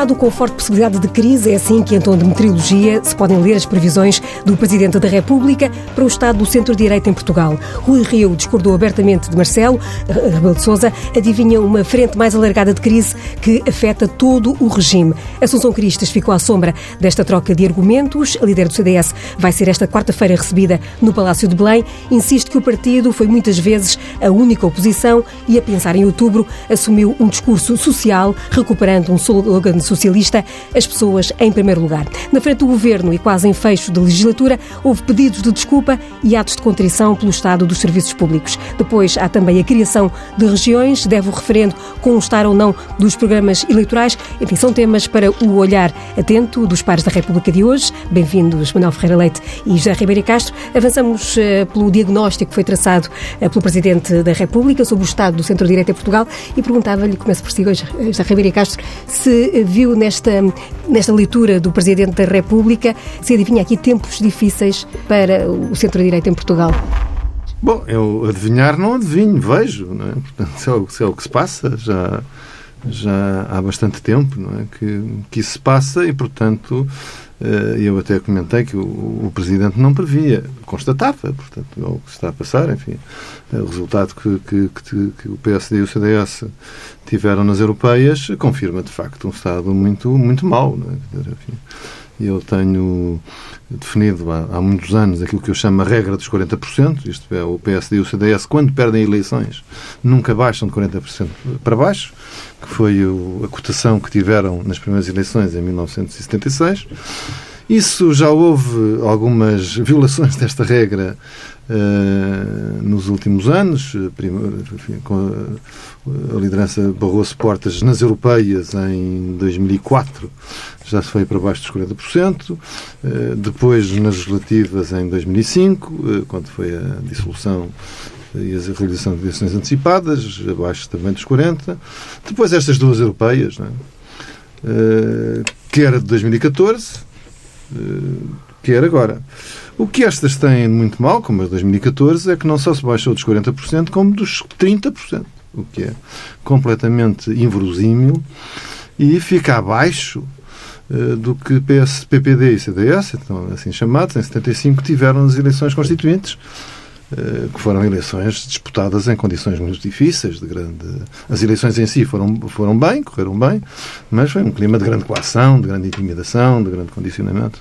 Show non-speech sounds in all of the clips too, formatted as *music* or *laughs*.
lado, com forte possibilidade de crise, é assim que em tom de meteorologia se podem ler as previsões do Presidente da República para o estado do centro-direita em Portugal. Rui Rio discordou abertamente de Marcelo Rebelo de Sousa, adivinha uma frente mais alargada de crise que afeta todo o regime. Assunção Cristas ficou à sombra desta troca de argumentos. A líder do CDS vai ser esta quarta-feira recebida no Palácio de Belém. Insiste que o partido foi muitas vezes a única oposição e, a pensar em outubro, assumiu um discurso social, recuperando um slogan socialista, as pessoas em primeiro lugar. Na frente do governo e quase em fecho de legislatura, houve pedidos de desculpa e atos de contrição pelo estado dos serviços públicos. Depois há também a criação de regiões, deve o referendo constar ou não dos programas eleitorais. Enfim, são temas para o olhar atento dos pares da República de hoje. Bem-vindos, Manuel Ferreira Leite e José Ribeiro Castro. Avançamos uh, pelo diagnóstico que foi traçado uh, pelo Presidente da República sobre o estado do centro-direita em Portugal e perguntava-lhe, começo por si hoje, José Ribeiro Castro, se viu nesta, nesta leitura do Presidente da República, se adivinha aqui tempos difíceis para o centro-direita em Portugal. Bom, eu adivinhar não adivinho, vejo, não é? Portanto, se é o, se é o que se passa, já, já há bastante tempo não é? que, que isso se passa e, portanto, eu até comentei que o, Presidente não previa, constatava, portanto, o que está a passar, enfim, é o resultado que, que, que, que o PSD e o CDS tiveram nas europeias confirma, de facto, um Estado muito, muito mau, não é? Enfim, eu tenho definido há, há, muitos anos aquilo que eu chamo a regra dos 40%, isto é, o PSD e o CDS, quando perdem eleições, nunca baixam de 40% para baixo, que foi o, a cotação que tiveram nas primeiras eleições em 1976. Isso já houve algumas violações *laughs* desta regra uh, nos últimos anos, primeiro, enfim, com a, liderança Barroso Portas nas europeias em 2004 já se foi para baixo dos 40%, uh, depois nas legislativas em 2005, uh, quando foi a dissolução e a realização de eleições antecipadas, abaixo também dos 40%, depois estas duas europeias, é? que era de 2014 quer agora. O que estas têm muito mal, como a de 2014, é que não só se baixou dos 40%, como dos 30%, o que é completamente inverosímil e fica abaixo uh, do que PS, PPD e CDS, então, assim chamados, em 75, tiveram nas eleições constituintes uh, que foram eleições disputadas em condições muito difíceis, de grande... As eleições em si foram, foram bem, correram bem, mas foi um clima de grande coação, de grande intimidação, de grande condicionamento.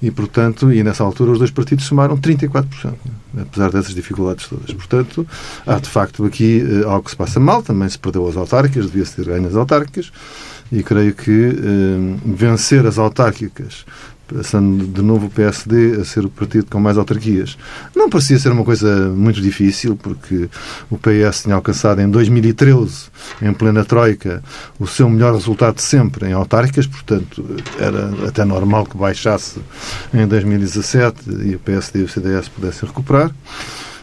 E, portanto, e nessa altura os dois partidos somaram 34%, né? apesar dessas dificuldades todas. Portanto, há de facto aqui uh, algo que se passa mal, também se perdeu as autárquicas, devia-se ter ganho as autárquicas, e creio que uh, vencer as autárquicas passando de novo o PSD a ser o partido com mais autarquias. Não parecia ser uma coisa muito difícil, porque o PS tinha alcançado em 2013, em plena Troika, o seu melhor resultado sempre em autárquicas, portanto, era até normal que baixasse em 2017 e o PSD e o CDS pudessem recuperar.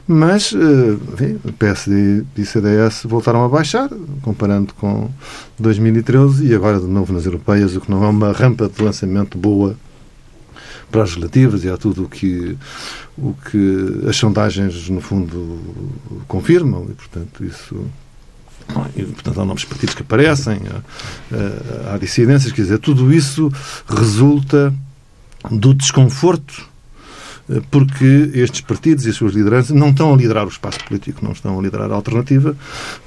Mas eh, enfim, o PSD e o CDS voltaram a baixar, comparando com 2013 e agora de novo nas europeias, o que não é uma rampa de lançamento boa para as relativas e há tudo o que, o que as sondagens, no fundo, confirmam e, portanto, isso. E, portanto, há novos partidos que aparecem, há, há dissidências, quer dizer, tudo isso resulta do desconforto eh, porque estes partidos e as suas lideranças não estão a liderar o espaço político, não estão a liderar a alternativa,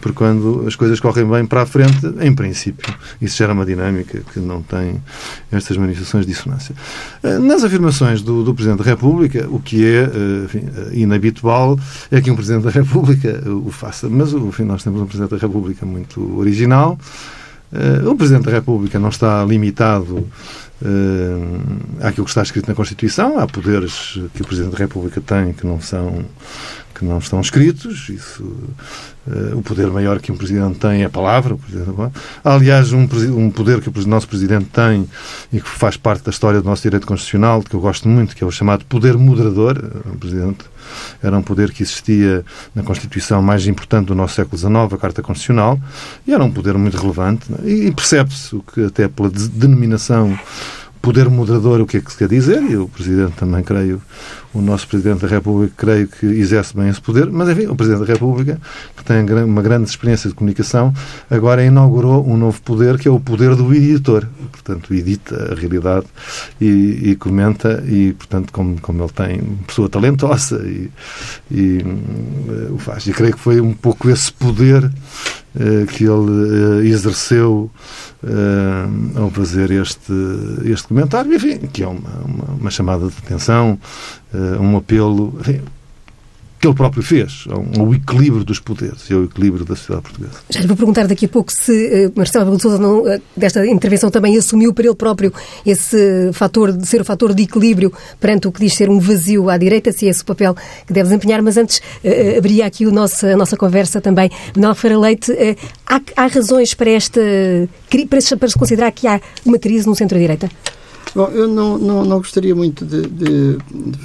porque quando as coisas correm bem para a frente, em princípio, isso gera uma dinâmica que não tem estas manifestações de dissonância. Eh, nas afirmações do, do Presidente da República, o que é eh, enfim, inabitual é que um Presidente da República o faça, mas enfim, nós temos um Presidente da República muito original. O Presidente da República não está limitado Uh, há aquilo que está escrito na Constituição, há poderes que o Presidente da República tem que não são que não estão escritos. Isso, uh, o poder maior que um Presidente tem é a palavra. Aliás, um, um, poder que o nosso Presidente tem e que faz parte da história do nosso direito constitucional, que eu gosto muito, que é o chamado poder moderador. O Presidente era um poder que existia na Constituição mais importante do nosso século XIX, a Carta Constitucional, e era um poder muito relevante. É? E, percebe-se o que, até pela denominação poder moderador, o que é que se quer dizer, e o Presidente também, creio, o nosso Presidente da República, creio que exerce bem esse poder, mas enfim, o Presidente da República, que tem uma grande experiência de comunicação, agora inaugurou um novo poder, que é o poder do editor. Portanto, edita a realidade e, e comenta, e, portanto, como, como ele tem pessoa talentosa e, e uh, o faz. E creio que foi um pouco esse poder uh, que ele uh, exerceu ao fazer este, este comentário, enfim, que é uma, uma, uma chamada de atenção, um apelo, enfim, que ele próprio fez, ao, equilíbrio dos poderes e ao equilíbrio da sociedade portuguesa. Já lhe vou perguntar daqui a pouco se uh, Marcelo Rebelo de Sousa não, uh, desta intervenção também assumiu para ele próprio esse fator de ser o fator de equilíbrio perante o que diz ser um vazio à direita, se é esse o papel que deve desempenhar, mas antes abria aqui o nosso, a nossa conversa também. Manuel Ferreira Leite, há, há, razões para esta para, para se considerar que há uma crise no centro-direita? Bom, eu não, não, não gostaria muito de, de,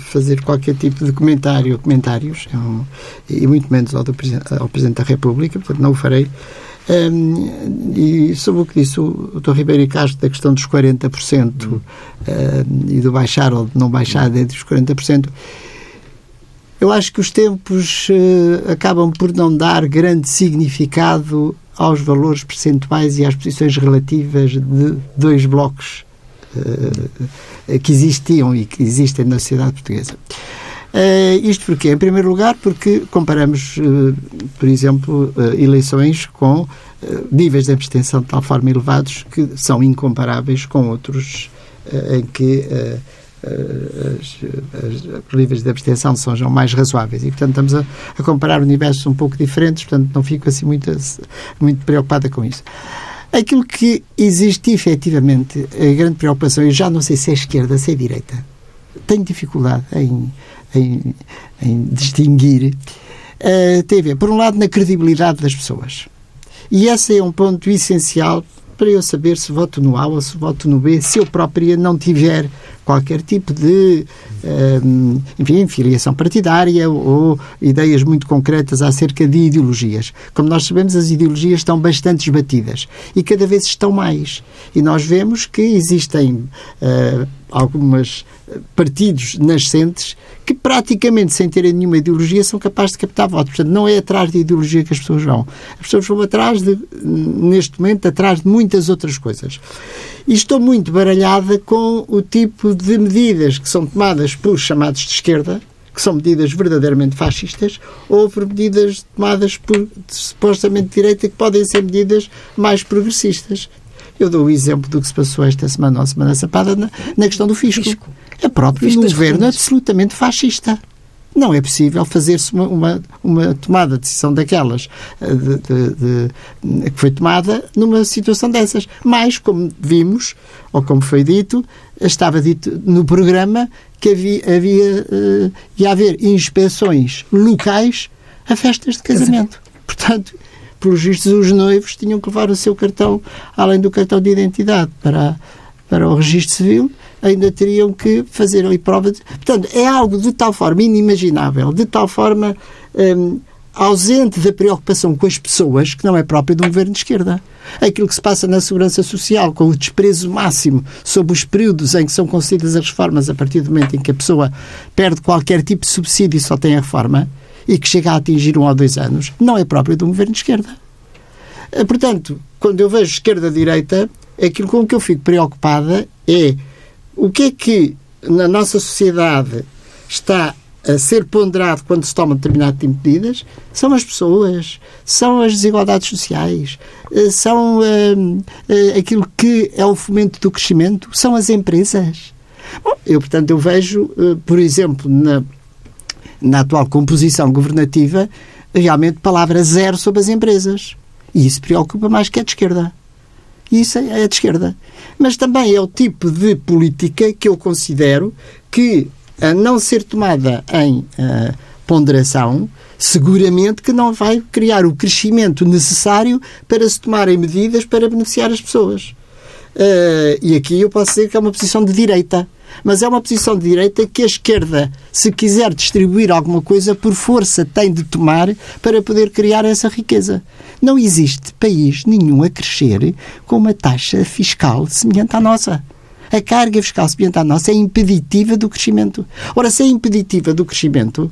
fazer qualquer tipo de comentário, comentários, é e muito menos ao, do, ao Presidente da República, portanto não o farei. Um, e sobre o que disse o, o Dr. Ribeiro e Castro da questão dos 40% um, e do baixar ou de não baixar dentro dos 40%, eu acho que os tempos uh, acabam por não dar grande significado aos valores percentuais e às posições relativas de dois blocos que existiam e que existem na sociedade portuguesa. Uh, isto porque, em primeiro lugar, porque comparamos, uh, por exemplo, uh, eleições com níveis de abstenção de tal forma elevados que são incomparáveis com outros em que os níveis de abstenção sejam mais razoáveis. E, portanto, estamos a, a, comparar universos um pouco diferentes, portanto, não fico assim muito, muito preocupada com isso. Aquilo que existe efetivamente, a grande preocupação, eu já não sei se é esquerda, se é direita, tenho dificuldade em, em, em distinguir, uh, tem a ver, por um lado, na credibilidade das pessoas. E esse é um ponto essencial para eu saber se voto no A ou se voto no B, se eu própria não tiver qualquer tipo de um, enfim, filiação partidária ou ideias muito concretas acerca de ideologias. Como nós sabemos, as ideologias estão bastante esbatidas e cada vez estão mais. E nós vemos que existem uh, algumas partidos nascentes que praticamente sem terem nenhuma ideologia são capazes de captar votos. Portanto, não é atrás de ideologia que as pessoas vão. As pessoas vão atrás de, neste momento, atrás de muitas outras coisas. E estou muito baralhada com o tipo de medidas que são tomadas pelos chamados de esquerda, que são medidas verdadeiramente fascistas, ou por medidas tomadas por supostamente direita, que podem ser medidas mais progressistas. Eu dou o exemplo do que se passou esta semana ou semana passada na, na questão do fisco. fisco. É próprio um governo absolutamente fascista. Não é possível fazer-se uma, uma, uma, tomada de decisão daquelas eh, de, de, de, que foi tomada numa situação dessas. Mas, como vimos, ou como foi dito, estava dito no programa que havia, havia uh, ia haver inspeções locais a festas de casamento. Portanto, pelos vistos, os noivos tinham que levar o seu cartão, além do cartão de identidade, para, para o registro civil, ainda teriam que fazer ali prova. De... Portanto, é algo de tal forma inimaginável, de tal forma hum, ausente da preocupação com as pessoas, que não é próprio de um governo de esquerda. Aquilo que se passa na segurança social, com o desprezo máximo sobre os períodos em que são concedidas as reformas, a partir do momento em que a pessoa perde qualquer tipo de subsídio e só tem a reforma, e que chega a atingir um ou dois anos, não é próprio de um governo de esquerda. Eh, portanto, quando eu vejo esquerda-direita, aquilo com que eu fico preocupada é o que é que na nossa sociedade está a ser ponderado quando se toma determinado tipo de medidas são as pessoas, são as desigualdades sociais, eh, são uh, aquilo que é o fomento do crescimento, são as empresas. Bom, eu, portanto, eu vejo, por exemplo, na na atual composição governativa, realmente palavra zero sobre as empresas. E isso preocupa mais que a de esquerda. Isso é de esquerda. Mas também é o tipo de política que eu considero que, a não ser tomada em uh, ponderação, seguramente que não vai criar o crescimento necessário para se tomarem medidas para beneficiar as pessoas. Uh, e aqui eu posso dizer que é uma posição de direita mas é uma posição de direita que a esquerda, se quiser distribuir alguma coisa, por força tem de tomar para poder criar essa riqueza. Não existe país nenhum a crescer com uma taxa fiscal semelhante à nossa. a carga fiscal semelhante à nossa é impeditiva do crescimento. Ora, se é impeditiva do crescimento,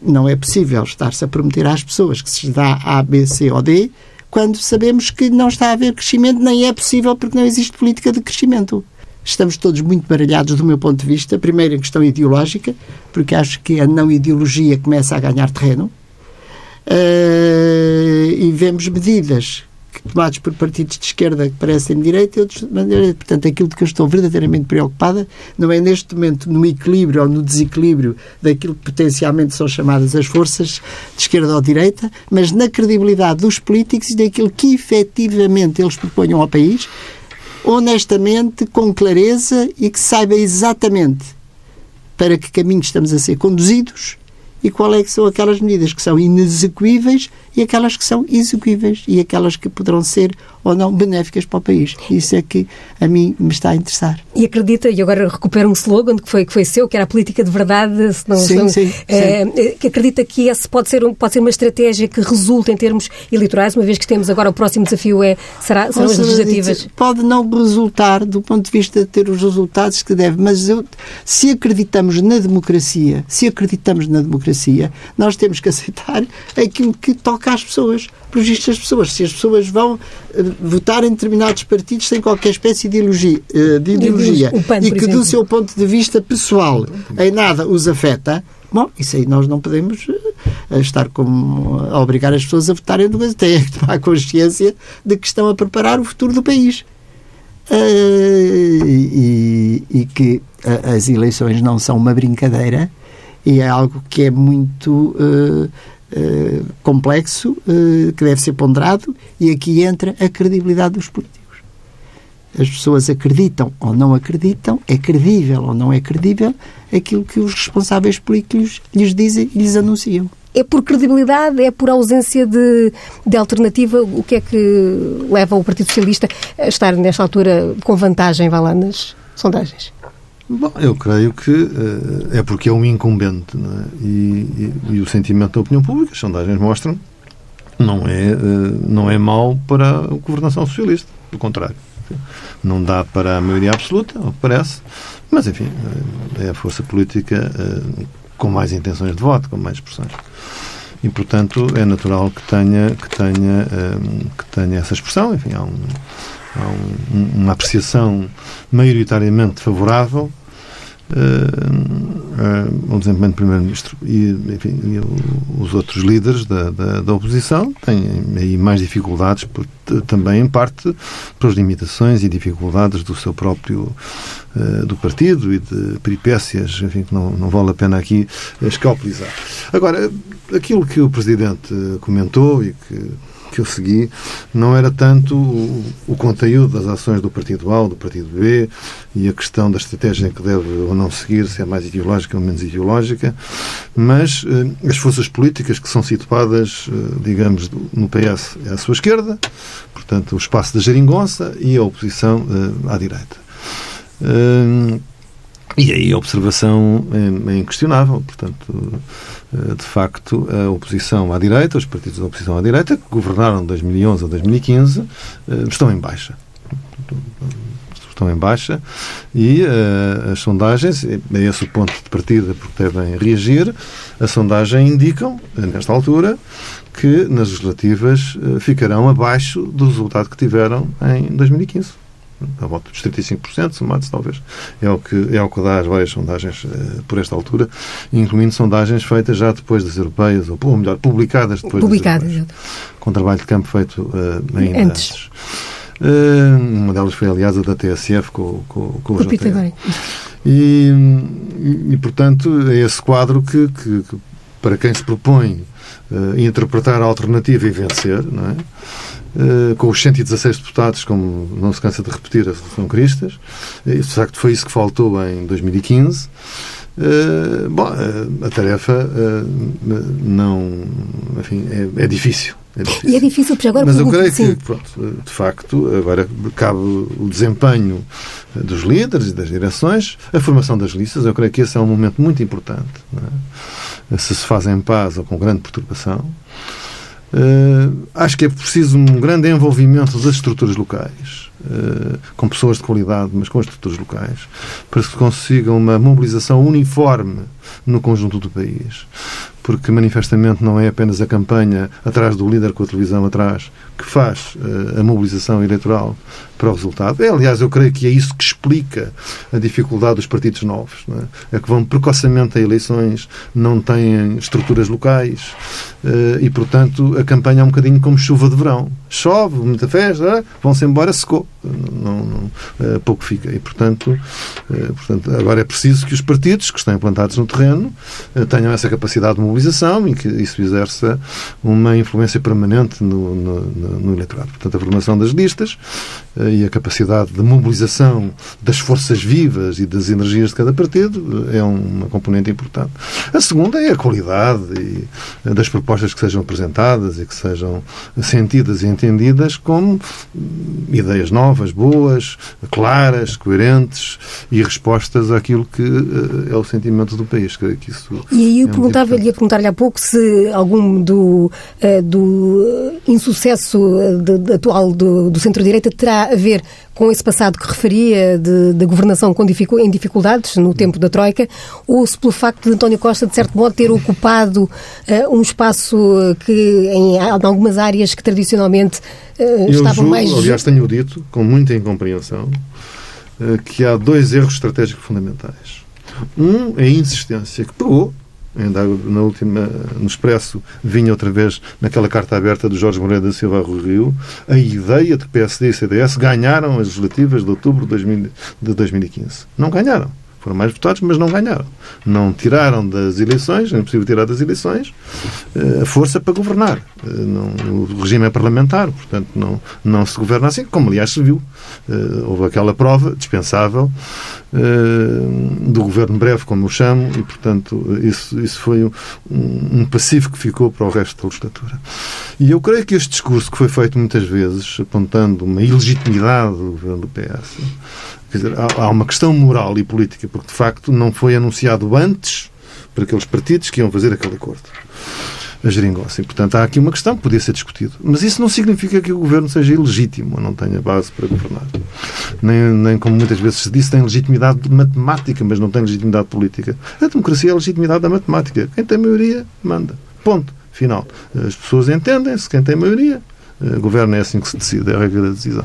não é possível estar-se a prometer às pessoas que se dá A, B, C ou D, quando sabemos que não está a haver crescimento, nem é possível porque não existe política de crescimento. Estamos todos muito baralhados do meu ponto de vista. Primeiro, em questão ideológica, porque acho que a não ideologia começa a ganhar terreno. Uh, e vemos medidas tomadas por partidos de esquerda que parecem de direita e outros de direita. Portanto, aquilo de que eu estou verdadeiramente preocupada não é neste momento no equilíbrio ou no desequilíbrio daquilo que potencialmente são chamadas as forças de esquerda ou direita, mas na credibilidade dos políticos e daquilo que efetivamente eles proponham ao país, honestamente, com clareza e que saiba exatamente para que caminho estamos a ser conduzidos e qual é que são aquelas medidas que são inexecuíveis e aquelas que são execuíveis e aquelas que poderão ser ou não benéficas para o país. Isso é que a mim me está a interessar. E acredita, e agora recupero um slogan que foi, que foi seu, que era a política de verdade, se não, sim, sim, é, que acredita que esse pode ser, um, pode ser uma estratégia que resulte em termos eleitorais, uma vez que temos agora o próximo desafio é, será, serão as legislativas? Pode não resultar do ponto de vista de ter os resultados que deve, mas eu, se acreditamos na democracia, se acreditamos na democracia, nós temos que aceitar aquilo que toca às pessoas. Por isto, as pessoas, se as pessoas vão eh, votar em determinados partidos sem qualquer espécie de ideologia, eh, de ideologia PAN, e que exemplo. do seu ponto de vista pessoal em nada os afeta, bom, isso aí nós não podemos uh, estar como a obrigar as pessoas a votarem no *laughs* têm que tomar consciência de que estão a preparar o futuro do país. Uh, e, e, que uh, as eleições não são uma brincadeira e é algo que é muito eh, complexo uh, que deve ser ponderado e aqui entra a credibilidade dos políticos. As pessoas acreditam ou não acreditam, é credível ou não é credível aquilo que os responsáveis políticos lhes dizem e lhes anunciam. É por credibilidade, é por ausência de, de alternativa? O que é que leva o Partido Socialista a estar nesta altura com vantagem, vá lá, nas sondagens? Bom, eu creio que uh, é porque é um incumbente é? e, e, e, o sentimento da opinião pública, as sondagens mostram, não é, uh, não é mau para a governação socialista. Do contrário. Não dá para a maioria absoluta, ao que parece, mas enfim, uh, é a força política com mais intenções de voto, com mais expressões. E, portanto, é natural que tenha, que tenha, que tenha essa expressão. Enfim, há um um, uma apreciação maioritariamente favorável uh, uh, ao desempenho do Primeiro-Ministro. E, enfim, e os outros líderes da, da, da, oposição têm aí mais dificuldades, por, também em parte pelas limitações e dificuldades do seu próprio uh, do partido e de peripécias, enfim, que não, não vale a pena aqui escalpelizar. Agora, aquilo que o Presidente comentou e que que eu segui não era tanto o, o conteúdo das ações do Partido A ou do Partido B e a questão da estratégia que deve ou não seguir, se é mais ideológica ou menos ideológica, mas eh, as forças políticas que são situadas, eh, digamos, no PS à sua esquerda, portanto, o espaço da geringonça e a oposição eh, à direita. Eh, e aí a observação é, é inquestionável, portanto eh, de facto, a oposição à direita, os partidos da oposição à direita, que governaram de 2011 a 2015, eh, estão em baixa. Estão em baixa. E uh, as sondagens, é esse o ponto de partida porque devem reagir, a sondagem indicam, nesta altura, que nas legislativas ficarão abaixo do resultado que tiveram em 2015 à volta dos 35%, somados talvez, é o que, é o que dá as várias sondagens uh, por esta altura, incluindo sondagens feitas já depois das europeias, ou, ou melhor, publicadas depois publicadas, das europeias, com trabalho de campo feito uh, ainda antes. antes. Uh, uma delas foi, aliás, a da TSF com, com, com o. E, e, e, portanto, é esse quadro que, que, que para quem se propõe interpretar a alternativa e vencer, não é? Eh, com os 116 deputados, como não se cansa de repetir, a São Cristas. De facto, foi isso que faltou em 2015. Uh, eh, bom, uh, a tarefa uh, não, enfim, é, é, difícil. É difícil. E é difícil, porque agora... Mas eu creio que, pronto, de facto, agora cabe o desempenho dos líderes e das direções, a formação das listas, eu creio que esse é um momento muito importante. É? Se se faz em paz ou com grande perturbação, Uh, acho que é preciso um grande envolvimento das estruturas locais, uh, com pessoas de qualidade, mas com as estruturas locais, para que se consiga uma mobilização uniforme no conjunto do país. Porque manifestamente não é apenas a campanha atrás do líder com a televisão atrás que faz uh, a mobilização eleitoral para o resultado. É, aliás, eu creio que é isso que explica a dificuldade dos partidos novos, é? é? que vão precocemente a eleições, não têm estruturas locais uh, e, portanto, a campanha é um bocadinho como chuva de verão. Chove, muita festa, vão-se embora, secou. Não, não, uh, pouco fica. E, portanto, portanto, agora é preciso que os partidos que estão implantados no terreno tenham essa capacidade de mobilização e que isso exerça uma influência permanente no, no, no eleitorado. Portanto, a formação das listas eh, e a capacidade de mobilização das forças vivas e das energias de cada partido eh, é uma componente importante. A segunda é a qualidade eh, das propostas que sejam apresentadas e que sejam sentidas e entendidas como ideias novas, boas, claras, coerentes e respostas àquilo que é o sentimento do país. Que isso e aí eu é perguntava-lhe perguntar-lhe há pouco se algum do, do insucesso de, de, atual do, do centro-direita terá a ver com esse passado que referia de, de governação com dificu em dificuldades no tempo da Troika, ou se pelo facto de António Costa, de certo modo, ter ocupado uh, um espaço que em, em, algumas áreas que tradicionalmente uh, estavam julgo, mais... Aliás, tenho dito, com muita incompreensão, uh, que há dois erros estratégicos fundamentais. Um é a insistência que pegou ainda na última, no Expresso, vinha outra vez naquela carta aberta do Jorge Moreira da Silva ao Rio, a ideia de que PSD e CDS ganharam as legislativas de outubro de 2015. Não ganharam. Foram mais votados, mas não ganharam. Não tiraram das eleições, é impossível tirar das eleições, eh, a força para governar. Eh, não, o regime é parlamentar, portanto, não, não se governa assim, como aliás se viu. Eh, houve aquela prova dispensável do governo breve, como eu chamo, e, portanto, isso, isso foi um, um passivo que ficou para o resto da legislatura. E eu creio que este discurso, que foi feito muitas vezes, apontando uma ilegitimidade do governo do PS, Quer dizer, há, uma questão moral e política, porque de facto não foi anunciado antes para aqueles partidos que iam fazer aquele acordo. A geringonça. E, portanto, há aqui uma questão que podia ser discutida. Mas isso não significa que o governo seja ilegítimo ou não tenha base para governar. Nem, nem, como muitas vezes se disse, tem legitimidade matemática, mas não tem legitimidade política. A democracia é a legitimidade da matemática. Quem tem maioria, manda. Ponto. Final. As pessoas entendem-se, quem tem maioria, governo é assim que se decide, é a regra da decisão.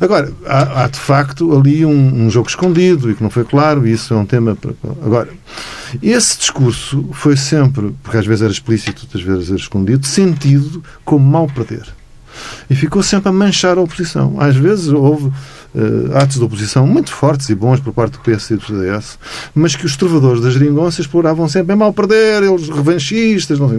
Agora, há, há de facto ali um, um, jogo escondido e que não foi claro, e isso é um tema. Para... Agora, esse discurso foi sempre, porque às vezes era explícito, outras vezes era escondido, sentido como mal perder. E ficou sempre a manchar a oposição. Às vezes houve uh, atos de oposição muito fortes e bons por parte do PS e do CDS, mas que os trovadores das geringonças exploravam sempre. É mal perder, eles revanchistas, não sei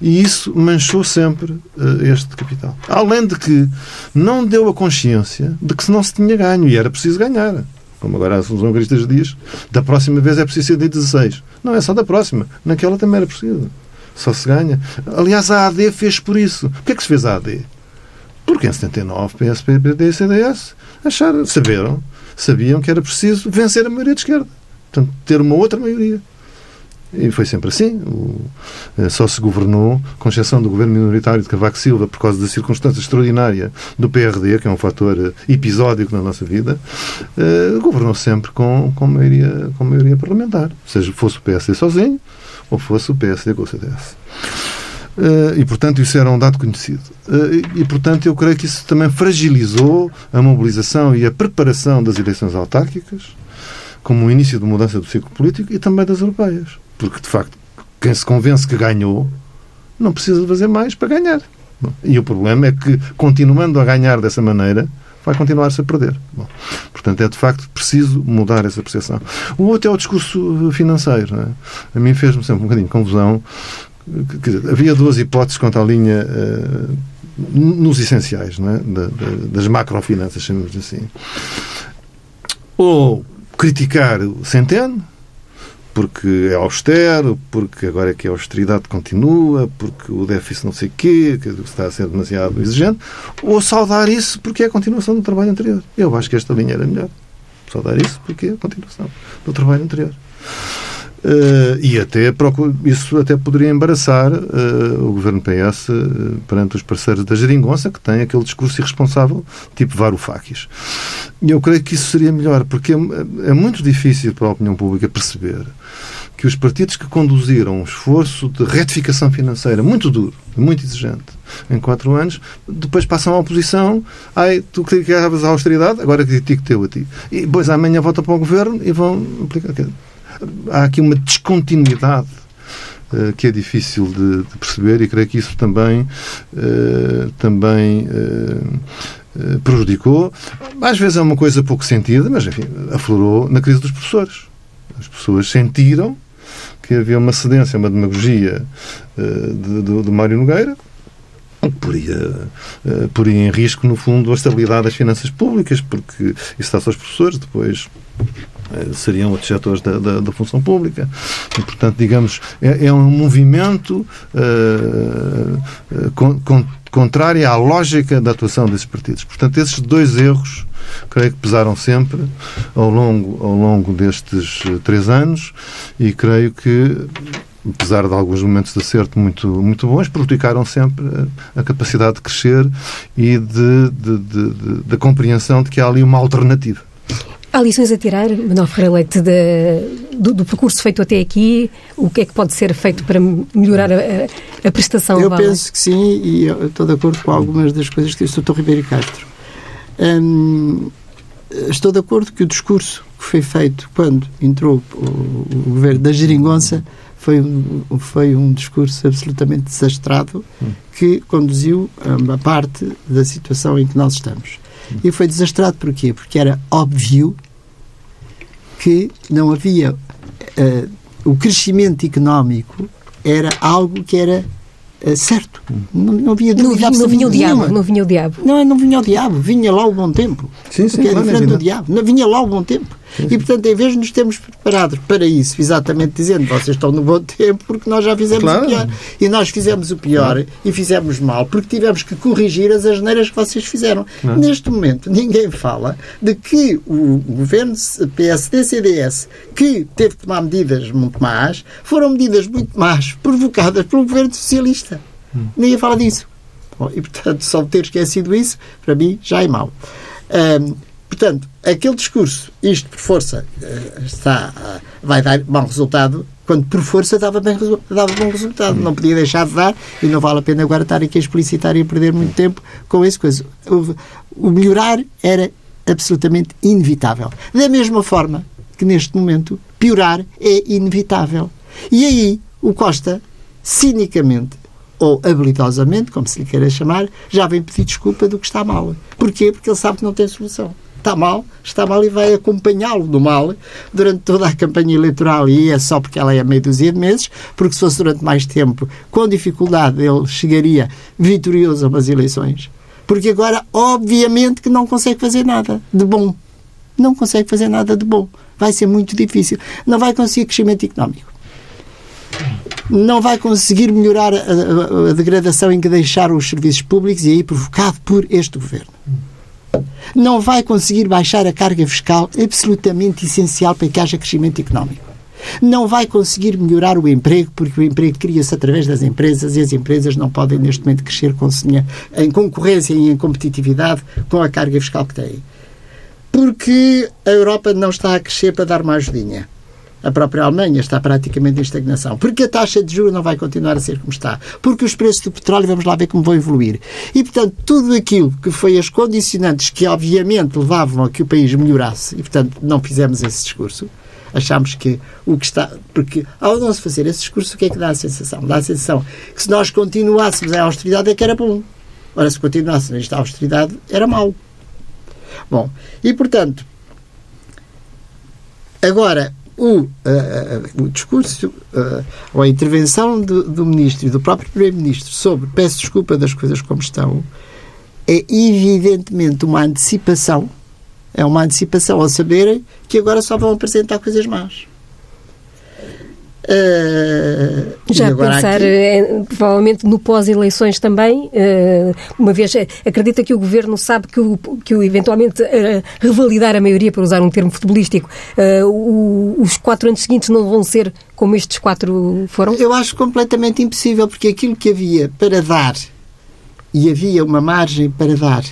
E isso manchou sempre uh, este capital. Além de que não deu a consciência de que se não se tinha ganho e era preciso ganhar como agora os longaristas diz, da próxima vez é preciso ser de 16. Não é só da próxima, naquela também era preciso. Só se ganha. Aliás, a AD fez por isso. Porquê é que se fez a AD? Porque em 79, PSP, PD e CDS acharam, saberam, sabiam que era preciso vencer a maioria de esquerda. Portanto, ter uma outra maioria. E foi sempre assim. Eh, só se governou, com exceção do governo minoritário de Cavaco Silva, por causa da circunstância extraordinária do PRD, que é um fator eh, episódico na nossa vida, uh, governou sempre com, com, maioria, com maioria parlamentar. Seja fosse o PSD sozinho ou fosse o PSD com o CDS. Eh, e, portanto, isso era um dado conhecido. Eh, e, portanto, eu creio que isso também fragilizou a mobilização e a preparação das eleições autárquicas como o início de mudança do ciclo político e também das europeias. Porque, de facto, quem se convence que ganhou não precisa de fazer mais para ganhar. E o problema é que, continuando a ganhar dessa maneira, vai continuar-se a perder. Bom, portanto, é de facto preciso mudar essa percepção. O outro é o discurso financeiro. É? A mim fez-me sempre um bocadinho confusão dizer, havia duas hipóteses quanto à linha uh, nos essenciais é? da, da, das macrofinanças, chamamos assim. Ou criticar o Centeno, porque é austero, porque agora é que a austeridade continua, porque o déficit não sei o quê, que está a ser demasiado exigente, ou saudar isso porque é a continuação do trabalho anterior. Eu acho que esta linha era melhor. Saudar isso porque é a continuação do trabalho anterior. Uh, e até isso até poderia embaraçar uh, o governo PS uh, perante os parceiros da Geringonça, que tem aquele discurso irresponsável, tipo Varoufakis. E eu creio que isso seria melhor, porque é, é muito difícil para a opinião pública perceber que os partidos que conduziram um esforço de retificação financeira muito duro, muito exigente, em quatro anos, depois passam à oposição. Ai, tu criticavas a austeridade, agora critico teu a ti. E depois amanhã voltam para o governo e vão aplicar. Há aqui uma descontinuidade uh, que é difícil de, de, perceber e creio que isso também, uh, também uh, prejudicou. Às vezes é uma coisa pouco sentida, mas enfim, aflorou na crise dos professores. As pessoas sentiram que havia uma cedência, uma demagogia de, de Mário Nogueira, poria, uh, poria em risco, no fundo, a estabilidade das finanças públicas, porque isso está-se aos professores, depois seriam outros setores da, da, da, função pública. E, portanto, digamos, é, é um movimento uh, con, con, contrário à lógica da atuação desses partidos. Portanto, esses dois erros creio que pesaram sempre ao longo, ao longo destes eh, três anos e creio que apesar de alguns momentos de acerto muito, muito bons, prejudicaram sempre a, a capacidade de crescer e de, de, de, de, de compreensão de que há ali uma alternativa. Há lições a tirar, Manuel Ferreira Leite, de, do, do, percurso feito até aqui? O que é que pode ser feito para melhorar a, a prestação? Eu penso que sim, e estou de acordo com algumas das coisas que disse o Dr. Ribeiro Castro. Hum, estou de acordo que o discurso que foi feito quando entrou o, o governo da Geringonça foi um, foi um discurso absolutamente desastrado que conduziu a, a parte da situação em que nós estamos. E foi desastrado porquê? Porque era óbvio que não havia uh, o crescimento económico era algo que era é certo. Não, não havia não, vinha, não vinha o diabo, não vinha o diabo. Não, não vinha o diabo, vinha lá o bom tempo. Sim, sim, que é diferente do diabo. Não, vinha lá o bom tempo. E, portanto, em vez de nos termos preparados para isso, exatamente dizendo vocês estão no bom tempo porque nós já fizemos claro. o pior. E nós fizemos o pior claro. e fizemos mal porque tivemos que corrigir as asneiras que vocês fizeram. Não. Neste momento, ninguém fala de que o governo PSD-CDS, que teve que tomar medidas muito más, foram medidas muito más provocadas pelo governo socialista. Hum. Ninguém fala disso. Bom, e, portanto, só ter esquecido isso, para mim, já é mau. Um, Portanto, aquele discurso, isto por força, eh, está, vai dar bom resultado, quando por força dava, bem, dava bom resultado. Não podia deixar de dar e não vale a pena agora estar aqui a explicitar e a perder muito tempo com esse coisa. O, o melhorar era absolutamente inevitável. Da mesma forma que neste momento piorar é inevitável. E aí o Costa, cinicamente, ou habilitosamente, como se lhe queira chamar, já vem pedir desculpa do que está mal. Porquê? Porque ele sabe que não tem solução está mal, está mal e vai acompanhá-lo do mal durante toda a campanha eleitoral. E é só porque ela é meia dúzia de meses, porque se fosse durante mais tempo, com dificuldade, ele chegaria vitorioso a umas eleições. Porque agora, obviamente, que não consegue fazer nada de bom. Não consegue fazer nada de bom. Vai ser muito difícil. Não vai conseguir crescimento económico não vai conseguir melhorar a, a, a, degradação em que deixaram os serviços públicos e aí provocado por este governo não vai conseguir baixar a carga fiscal absolutamente essencial para que haja crescimento económico. Não vai conseguir melhorar o emprego, porque o emprego cria-se através das empresas e as empresas não podem, neste momento, crescer com, em concorrência e em competitividade com a carga fiscal que têm. Porque a Europa não está a crescer para dar mais ajudinha. A própria Alemanha está praticamente em estagnação. Porque a taxa de juros não vai continuar a ser como está. Porque os preços do petróleo, vamos lá ver como vão evoluir. E, portanto, tudo aquilo que foi as condicionantes que, obviamente, levavam a que o país melhorasse, e, portanto, não fizemos esse discurso, achamos que o que está. Porque ao não se fazer esse discurso, o que é que dá a sensação? Dá a sensação que se nós continuássemos a austeridade é que era bom. Ora, se continuássemos esta austeridade, era mau. Bom, e portanto, agora, o, uh, o discurso uh, ou a intervenção do, do ministro e do próprio primeiro-ministro sobre peço desculpa das coisas como estão é evidentemente uma antecipação é uma antecipação ao saberem que agora só vão apresentar coisas más Uh, Já pensar, aqui... é, provavelmente, no pós-eleições também, uh, uma vez acredita que o Governo sabe que, o, que o, eventualmente uh, revalidar a maioria, para usar um termo futebolístico, o, os quatro anos seguintes não vão ser como estes quatro foram? Eu acho completamente impossível, porque aquilo que havia para dar, e havia uma margem para dar,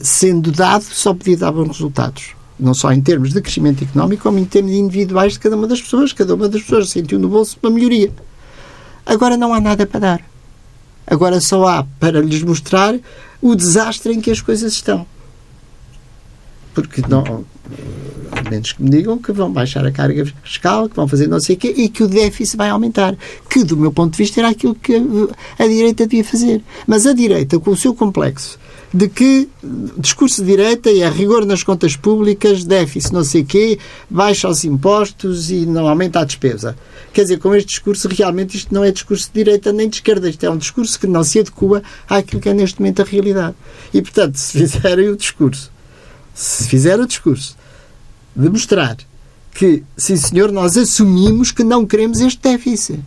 sendo dado, só podia dar bons resultados não só em termos de crescimento económico, como em termos individuais de cada uma das pessoas. Cada uma das pessoas sentiu no bolso uma melhoria. Agora não há nada para dar. Agora só há para lhes mostrar o desastre em que as coisas estão. Porque não, a menos que me digam que vão baixar a carga fiscal, que vão fazer não sei o quê, e que o déficit vai aumentar. Que, do meu ponto de vista, era aquilo que a direita devia fazer. Mas a direita, com o seu complexo de que discurso de direita e a rigor nas contas públicas, déficit não sei quê, baixa os impostos e não aumenta a despesa. Quer dizer, com este discurso, realmente isto não é discurso de direita nem de esquerda, isto é um discurso que não se adequa àquilo que é neste momento a realidade. E, portanto, se fizerem o discurso, se fizer o discurso de mostrar que, sim senhor, nós assumimos que não queremos este déficit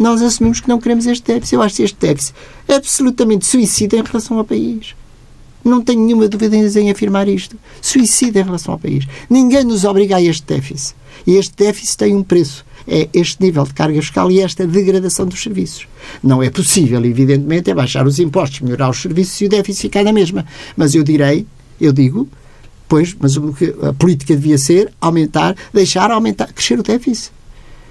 nós assumimos que não queremos este déficit. Eu acho este déficit é absolutamente suicida em relação ao país. Não tenho nenhuma dúvida em afirmar isto. Suicida em relação ao país. Ninguém nos obriga a este déficit. E este déficit tem um preço. É este nível de carga fiscal e esta degradação dos serviços. Não é possível, evidentemente, é baixar os impostos, melhorar os serviços e o déficit ficar na mesma. Mas eu direi, eu digo, pois, mas a política devia ser aumentar, deixar aumentar, crescer o déficit.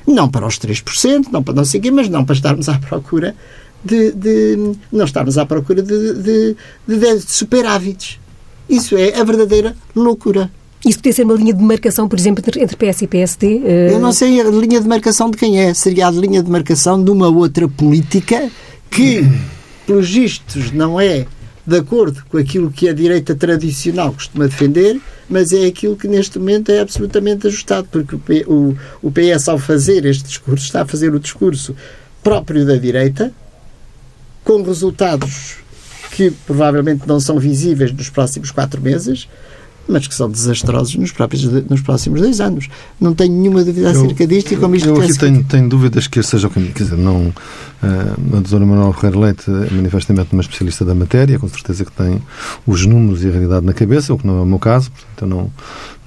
Não para os 3%, não para não sei o quê, mas não para estarmos à procura de, de não estarmos à procura de, de, de, de superávites. Isso é a verdadeira loucura. Isso podia ser uma linha de marcação, por exemplo, entre PS e PSD? Uh... Eu não sei a linha de marcação de quem é. Seria a linha de marcação de uma outra política que, pelos vistos, não é de acordo com aquilo que a direita tradicional costuma defender, mas é aquilo que neste momento é absolutamente ajustado, porque o, PS, ao fazer este discurso, está a fazer o discurso próprio da direita, com resultados que provavelmente não são visíveis nos próximos quatro meses, mas que são desastrosos nos, próprios, nos próximos dois anos. Não tenho nenhuma dúvida acerca disto e como isto Eu aqui tenho, tenho, dúvidas que esse seja o caminho. Quer dizer, não, uh, a doutora Manuel Ferreira Leite é manifestamente uma especialista da matéria, com certeza que tem os números e a realidade na cabeça, o que não é o meu caso, portanto eu não,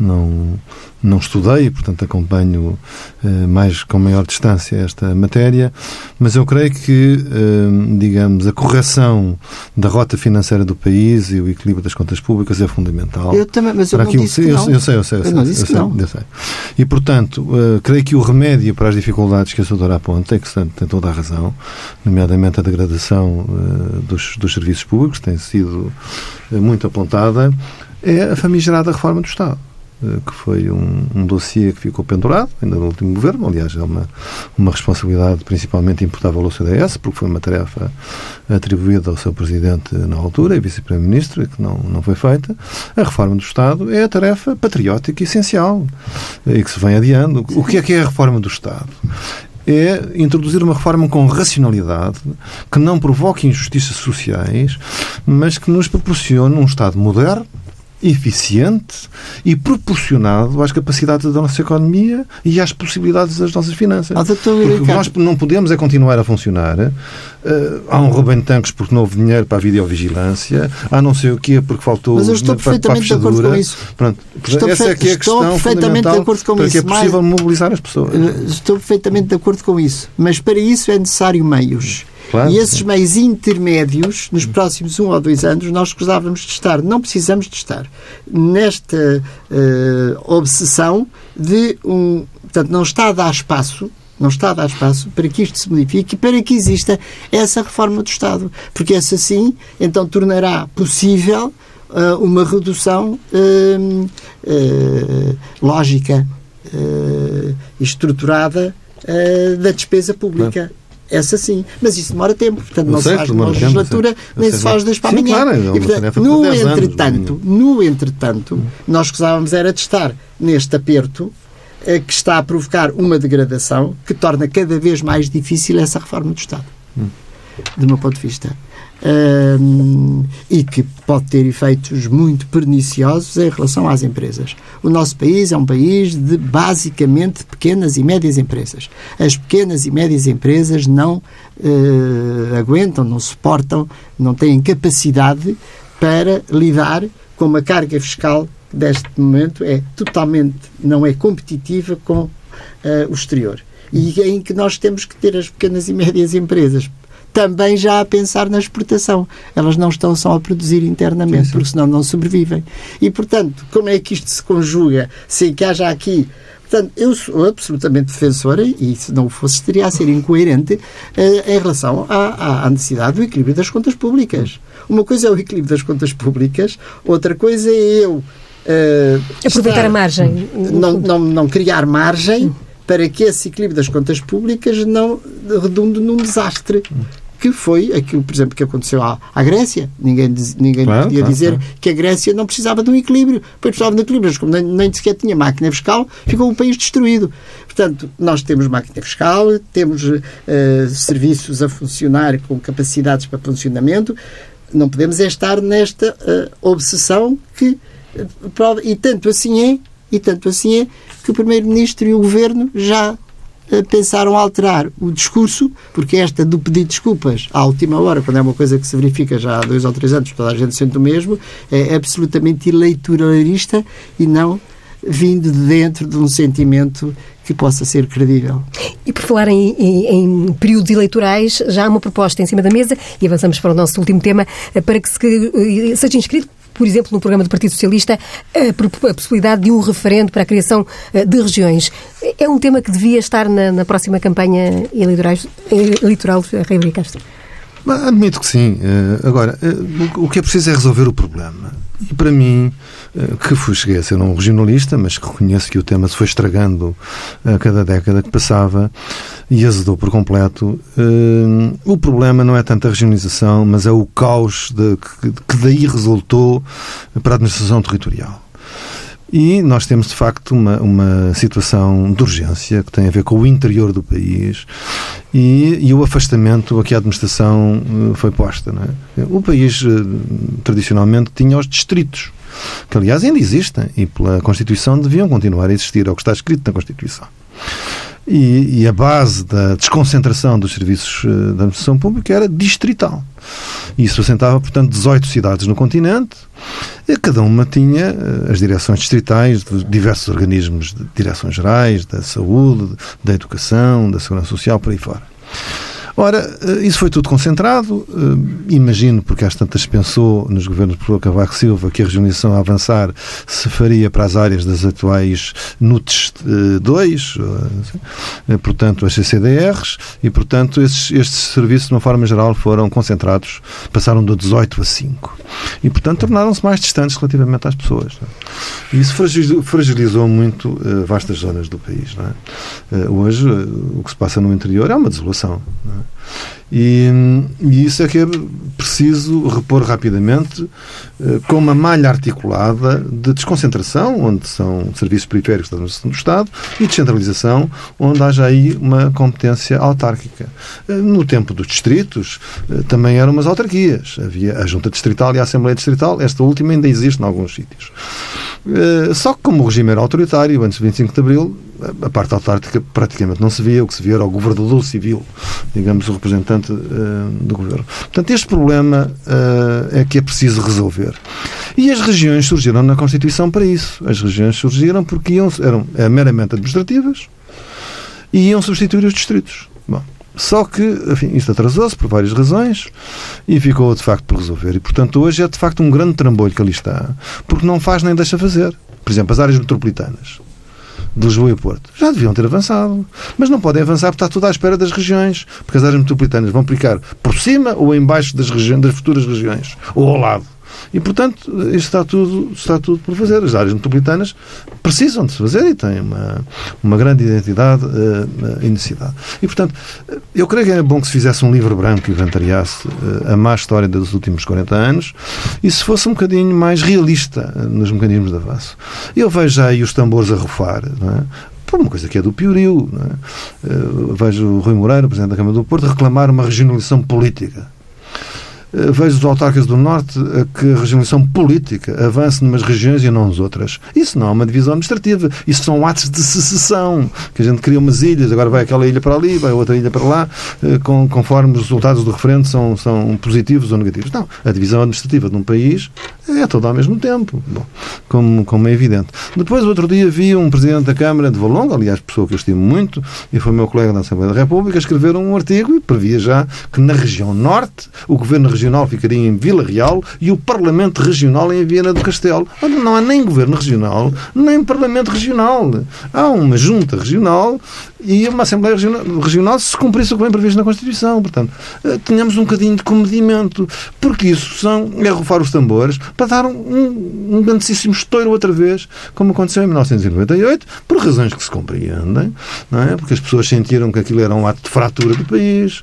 não, não estudei, portanto acompanho uh, mais com maior distância esta matéria, mas eu creio que, uh, digamos, a correção da rota financeira do país e o equilíbrio das contas públicas é fundamental. Eu também, mas eu não aquilo, disse que não. Eu, sei, eu sei, eu sei. Eu não disse eu que sei, não. Eu sei. E, portanto, uh, creio que o remédio para as dificuldades que a doutora aponta, é que tem toda a razão, nomeadamente a degradação dos, dos serviços públicos, tem sido muito apontada, é a famigerada reforma do Estado. Eh, que foi um, um dossiê que ficou pendurado, ainda no último governo. Aliás, é uma, uma responsabilidade principalmente imputável ao CDS, porque foi uma tarefa atribuída ao seu presidente na altura e vice-primeiro-ministro, que não, não foi feita. A reforma do Estado é a tarefa patriótica essencial e que se vem adiando. O que é que é a reforma do Estado? é introduzir uma reforma com racionalidade, que não provoque injustiças sociais, mas que nos proporcione um Estado moderno, eficiente e proporcionado às capacidades da nossa economia e às possibilidades das nossas finanças. Ah, porque nós não podemos é continuar a funcionar. Uh, há um roubo de tanques porque não houve dinheiro para a videovigilância, há não sei o quê porque faltou Mas eu estou perfeitamente de acordo com isso. Pronto. Estou essa é que é a questão perfeitamente de acordo com para isso. que é possível Mas, mobilizar as pessoas. Eh, estou perfeitamente de acordo com isso. Mas para isso é necessário meios. Claro, e esses meios intermédios, nos próximos um ou dois anos, nós gostávamos de estar, não precisamos de estar, nesta uh, obsessão de um. Portanto, não está a dar espaço não está a dar espaço para que isto se modifique e para que exista essa reforma do Estado. Porque essa sim, então, tornará possível uh, uma redução uh, uh, lógica e estruturada da despesa pública. Essa sim. Mas isso demora tempo. Portanto, não, se faz numa legislatura, nem se faz das para amanhã. Claro, é e, portanto, no entretanto, anos. no entretanto, nós gostávamos era de estar neste aperto eh, que está a provocar uma degradação que torna cada vez mais difícil essa reforma do Estado. Hum. Do meu ponto de vista. Um, e que pode ter efeitos muito perniciosos em relação às empresas. O nosso país é um país de basicamente pequenas e médias empresas. As pequenas e médias empresas não uh, aguentam, não suportam, não têm capacidade para lidar com uma carga fiscal que, neste momento, é totalmente, não é competitiva com uh, o exterior. E é em que nós temos que ter as pequenas e médias empresas também já a pensar na exportação. Elas não estão só a produzir internamente, sim, sim. porque senão não sobrevivem. E, portanto, como é que isto se conjuga sem que haja aqui Portanto, eu sou absolutamente defensora, e se não fosse, estaria a ser incoerente uh, em relação à, à, necessidade do equilíbrio das contas públicas. Uma coisa é o equilíbrio das contas públicas, outra coisa é eu. Uh, Aproveitar estar, a margem. Não, não, não criar margem para que esse equilíbrio das contas públicas não redunde num desastre que foi aquilo, por exemplo, que aconteceu à, à Grécia. Ninguém, ninguém claro, podia claro, dizer claro. que a Grécia não precisava de um equilíbrio. Pois precisava de um equilíbrio, mas como nem, nem sequer tinha máquina fiscal, ficou o país destruído. Portanto, nós temos máquina fiscal, temos uh, serviços a funcionar com capacidades para funcionamento. Não podemos é estar nesta uh, obsessão que. Uh, e tanto assim é, e tanto assim é que o Primeiro-Ministro e o Governo já pensaram alterar o discurso, porque esta do pedir desculpas à última hora, quando é uma coisa que se verifica já há dois ou três anos, toda a gente sente o mesmo, é absolutamente eleitoralista e não vindo de dentro de um sentimento que possa ser credível. E por falar em, em, em, períodos eleitorais, já há uma proposta em cima da mesa e avançamos para o nosso último tema para que se, seja inscrito por exemplo, no programa do Partido Socialista, a possibilidade de um referendo para a criação eh, de regiões. É um tema que devia estar na, na próxima campanha eleitoral, Rei Castro. Admito que sim. Eh, agora, eh, o que é preciso é resolver o problema. E para mim, eh, que fui, cheguei a ser um regionalista, mas que reconheço que o tema se foi estragando a cada década que passava e azedou por completo, o problema não é tanto a regionalização, mas é o caos de, que daí resultou para a administração territorial. E nós temos, de facto, uma, uma situação de urgência que tem a ver com o interior do país e, e o afastamento a que a administração eh, foi posta. É? O país, eh, tradicionalmente, tinha os distritos, que, aliás, ainda existem e, pela Constituição, deviam continuar a existir, é o que está escrito na Constituição. E, e, a base da desconcentração dos serviços eh, da administração pública era distrital. Isso assentava, portanto, 18 cidades no continente, e cada uma tinha eh, as direções distritais de diversos organismos de direções gerais, da saúde, da educação, da segurança social, por aí fora. Ora, eh, isso foi tudo concentrado. Eh, imagino, porque às tantas pensou nos governos de Cavaco Silva que a regionalização a avançar se faria para as áreas das atuais NUTS 2, eh, portanto, as CCDRs, e, portanto, esses, estes serviços, de uma forma geral, foram concentrados, passaram do 18 a 5. E, portanto, tornaram-se mais distantes relativamente às pessoas. E isso fragilizou muito vastas zonas do país. É? Hoje, o que se passa no interior é uma desolação. Não é? E, e, isso é que é preciso repor rapidamente eh, com uma malha articulada de desconcentração, onde são serviços periféricos do Estado, e descentralização, onde haja aí uma competência autárquica. Eh, no tempo dos distritos, eh, também eram umas autarquias. Havia a Junta Distrital e a Assembleia Distrital, esta última ainda existe em alguns sítios. Só que, como o regime era autoritário, antes de 25 de Abril, a parte autárquica praticamente não se via, o que se via era o governador civil, digamos, o representante uh, do governo. Portanto, este problema uh, é que é preciso resolver. E as regiões surgiram na Constituição para isso. As regiões surgiram porque iam, eram é, meramente administrativas e iam substituir os distritos. Bom, só que, enfim, isto atrasou-se por várias razões e ficou de facto por resolver. E, portanto, hoje é de facto um grande trambolho que ali está, porque não faz nem deixa fazer. Por exemplo, as áreas metropolitanas de Lisboa e Porto. Já deviam ter avançado. Mas não podem avançar porque está tudo à espera das regiões. Porque as áreas metropolitanas vão aplicar por cima ou embaixo das, das futuras regiões. Ou ao lado. E, portanto, isto está tudo, está tudo por fazer. As áreas metropolitanas precisam de se fazer e têm uma, uma grande identidade uh, e necessidade. E, portanto, eu creio que é bom que se fizesse um livro branco que inventariasse uh, a má história dos últimos 40 anos e se fosse um bocadinho mais realista nos mecanismos de avanço. Eu vejo aí os tambores a rufar, é? por uma coisa que é do Piorio. É? vejo o Rui Moreira, Presidente da Câmara do Porto, reclamar uma regionalização política. Eh, vejo os autarcas do Norte que a regionalização política avance numas regiões e não nas outras. Isso não é uma divisão administrativa. Isso são atos de secessão. Que a gente cria umas ilhas, agora vai aquela ilha para ali, vai outra ilha para lá, eh, conforme os resultados do referendo são, são positivos ou negativos. Não. A divisão administrativa de um país é toda ao mesmo tempo. Bom, como, como é evidente. Depois, outro dia, vi um presidente da Câmara de Valonga, aliás, pessoa que eu estimo muito, e foi meu colega da Assembleia da República, escrever um artigo e previa já que na região norte o governo regional ficaria em Vila Real e o Parlamento Regional em Viana do Castelo. Não há nem governo regional, nem Parlamento Regional. Há uma junta regional e uma Assembleia Regional se cumprisse o que vem previsto na Constituição. Portanto, eh, tenhamos um bocadinho de comedimento, porque isso são, é rufar os tambores para dar um, um grandíssimo estouro outra vez, como aconteceu em 1998, por razões que se compreendem, não é? porque as pessoas sentiram que aquilo era um ato de fratura do país,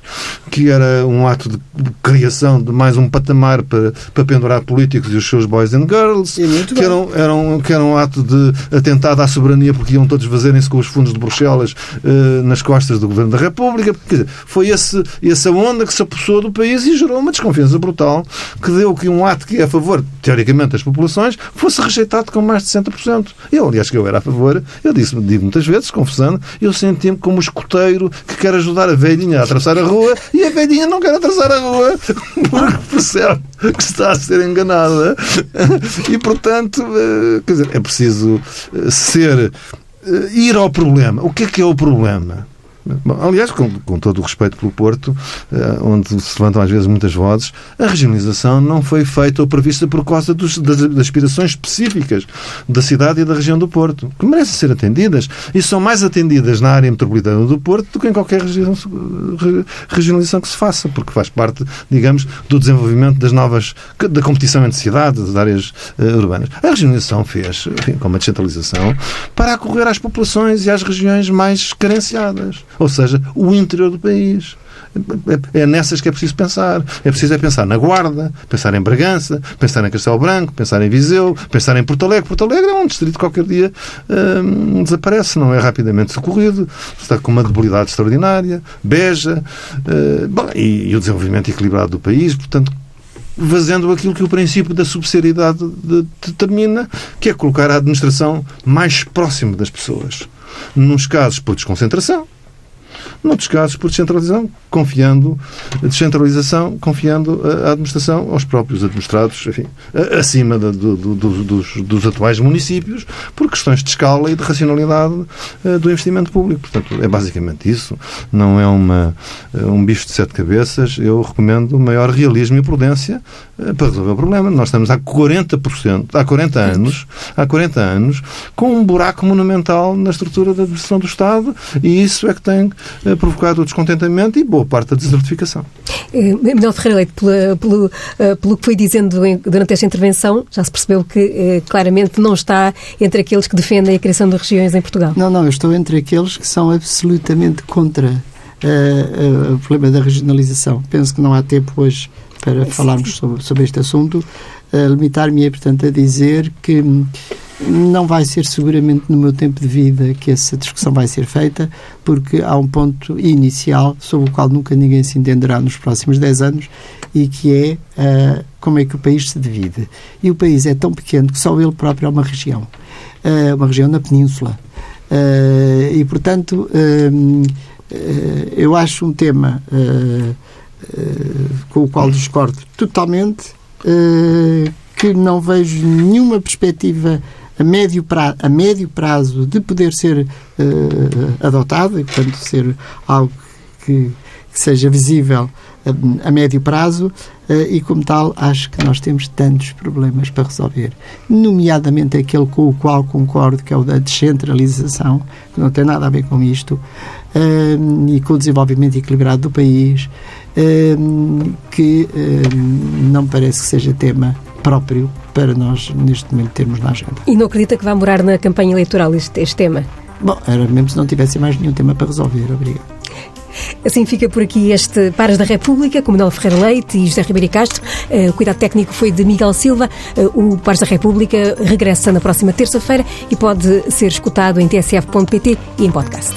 que era um ato de criação de mais um patamar para, para pendurar políticos e os seus boys and girls, que era, um, era um, que era um ato de atentado à soberania porque iam todos fazerem-se com os fundos de Bruxelas uh, nas costas do Governo da República. Quer dizer, foi esse, essa onda que se apossou do país e gerou uma desconfiança brutal que deu que um ato que é a favor, teoricamente, das populações fosse rejeitado com mais de 60%. Eu, aliás, que eu era a favor, eu disse, digo muitas vezes, confessando, eu senti-me como um escoteiro que quer ajudar a velhinha a atravessar a rua e a velhinha não quer atravessar a rua *laughs* porque percebe que está a ser enganada. E, portanto, eh, quer dizer, é preciso eh, ser eh, ir ao problema. O que é que é o problema? Aliás, com, com, todo o respeito pelo Porto, eh, onde se levantam às vezes muitas vozes, a regionalização não foi feita ou prevista por causa dos, das, das, aspirações específicas da cidade e da região do Porto, que merecem ser atendidas e são mais atendidas na área metropolitana do Porto do que em qualquer regionalização que se faça, porque faz parte, digamos, do desenvolvimento das novas, da competição entre cidades, das áreas uh, urbanas. A regionalização fez, enfim, como a descentralização, para acorrer às populações e às regiões mais carenciadas ou seja, o interior do país. É nessas que é preciso pensar. É preciso é pensar na Guarda, pensar em Bragança, pensar em Castelo Branco, pensar em Viseu, pensar em Porto Alegre. Porto Alegre é um distrito que qualquer dia hum, desaparece, não é rapidamente socorrido, está com uma debilidade extraordinária, Beja, uh, bom, e, e, o desenvolvimento equilibrado do país, portanto, fazendo aquilo que o princípio da subsidiariedade determina, que é colocar a administração mais próximo das pessoas. Nos casos por desconcentração, Noutros casos, por descentralização, confiando, descentralização, confiando a administração aos próprios administrados, enfim, acima do, do, do, dos, dos, atuais municípios, por questões de escala e de racionalidade eh, do investimento público. Portanto, é basicamente isso. Não é uma, eh, um bicho de sete cabeças. Eu recomendo maior realismo e prudência eh, para resolver o problema. Nós estamos há 40%, há 40 anos, há 40 anos, com um buraco monumental na estrutura da administração do Estado e isso é que tem provocado o descontentamento e boa parte da desertificação. Eh, Manuel Ferreira Leite, pelo, pelo, eh, pelo que foi dizendo durante esta intervenção, já se percebeu que eh, claramente não está entre aqueles que defendem a criação de regiões em Portugal. Não, não, eu estou entre aqueles que são absolutamente contra uh, uh, o problema da regionalização. Penso que não há tempo hoje para falarmos sobre, sobre este assunto. Uh, Limitar-me, portanto, a dizer que não vai ser seguramente no meu tempo de vida que essa discussão vai ser feita, porque há um ponto inicial sobre o qual nunca ninguém se entenderá nos próximos 10 anos e que é uh, como é que o país se divide. E o país é tão pequeno que só ele próprio é uma região, uh, uma região na península. Uh, e, portanto, eu acho um tema com o qual discordo totalmente, que não vejo nenhuma perspectiva a médio, pra, a médio prazo de poder ser uh, adotado e, portanto, ser algo que, que seja visível a, eh, médio prazo e, como tal, acho que nós temos tantos problemas para resolver, nomeadamente aquele com o qual concordo, que é o da descentralização, que não tem nada a ver com isto, e com o desenvolvimento equilibrado do país, que não parece que seja tema próprio para nós, neste momento, termos na agenda. E não acredita que vai morar na campanha eleitoral este, este tema? Bom, era mesmo se não tivesse mais nenhum tema para resolver. Obrigado. Assim fica por aqui este Paras da República, com Manuel Ferreira Leite e José Ribeiro Castro. Eh, o cuidado técnico foi de Miguel Silva. Eh, o Paras da República regressa na próxima terça-feira e pode ser escutado em tsf.pt e em podcast.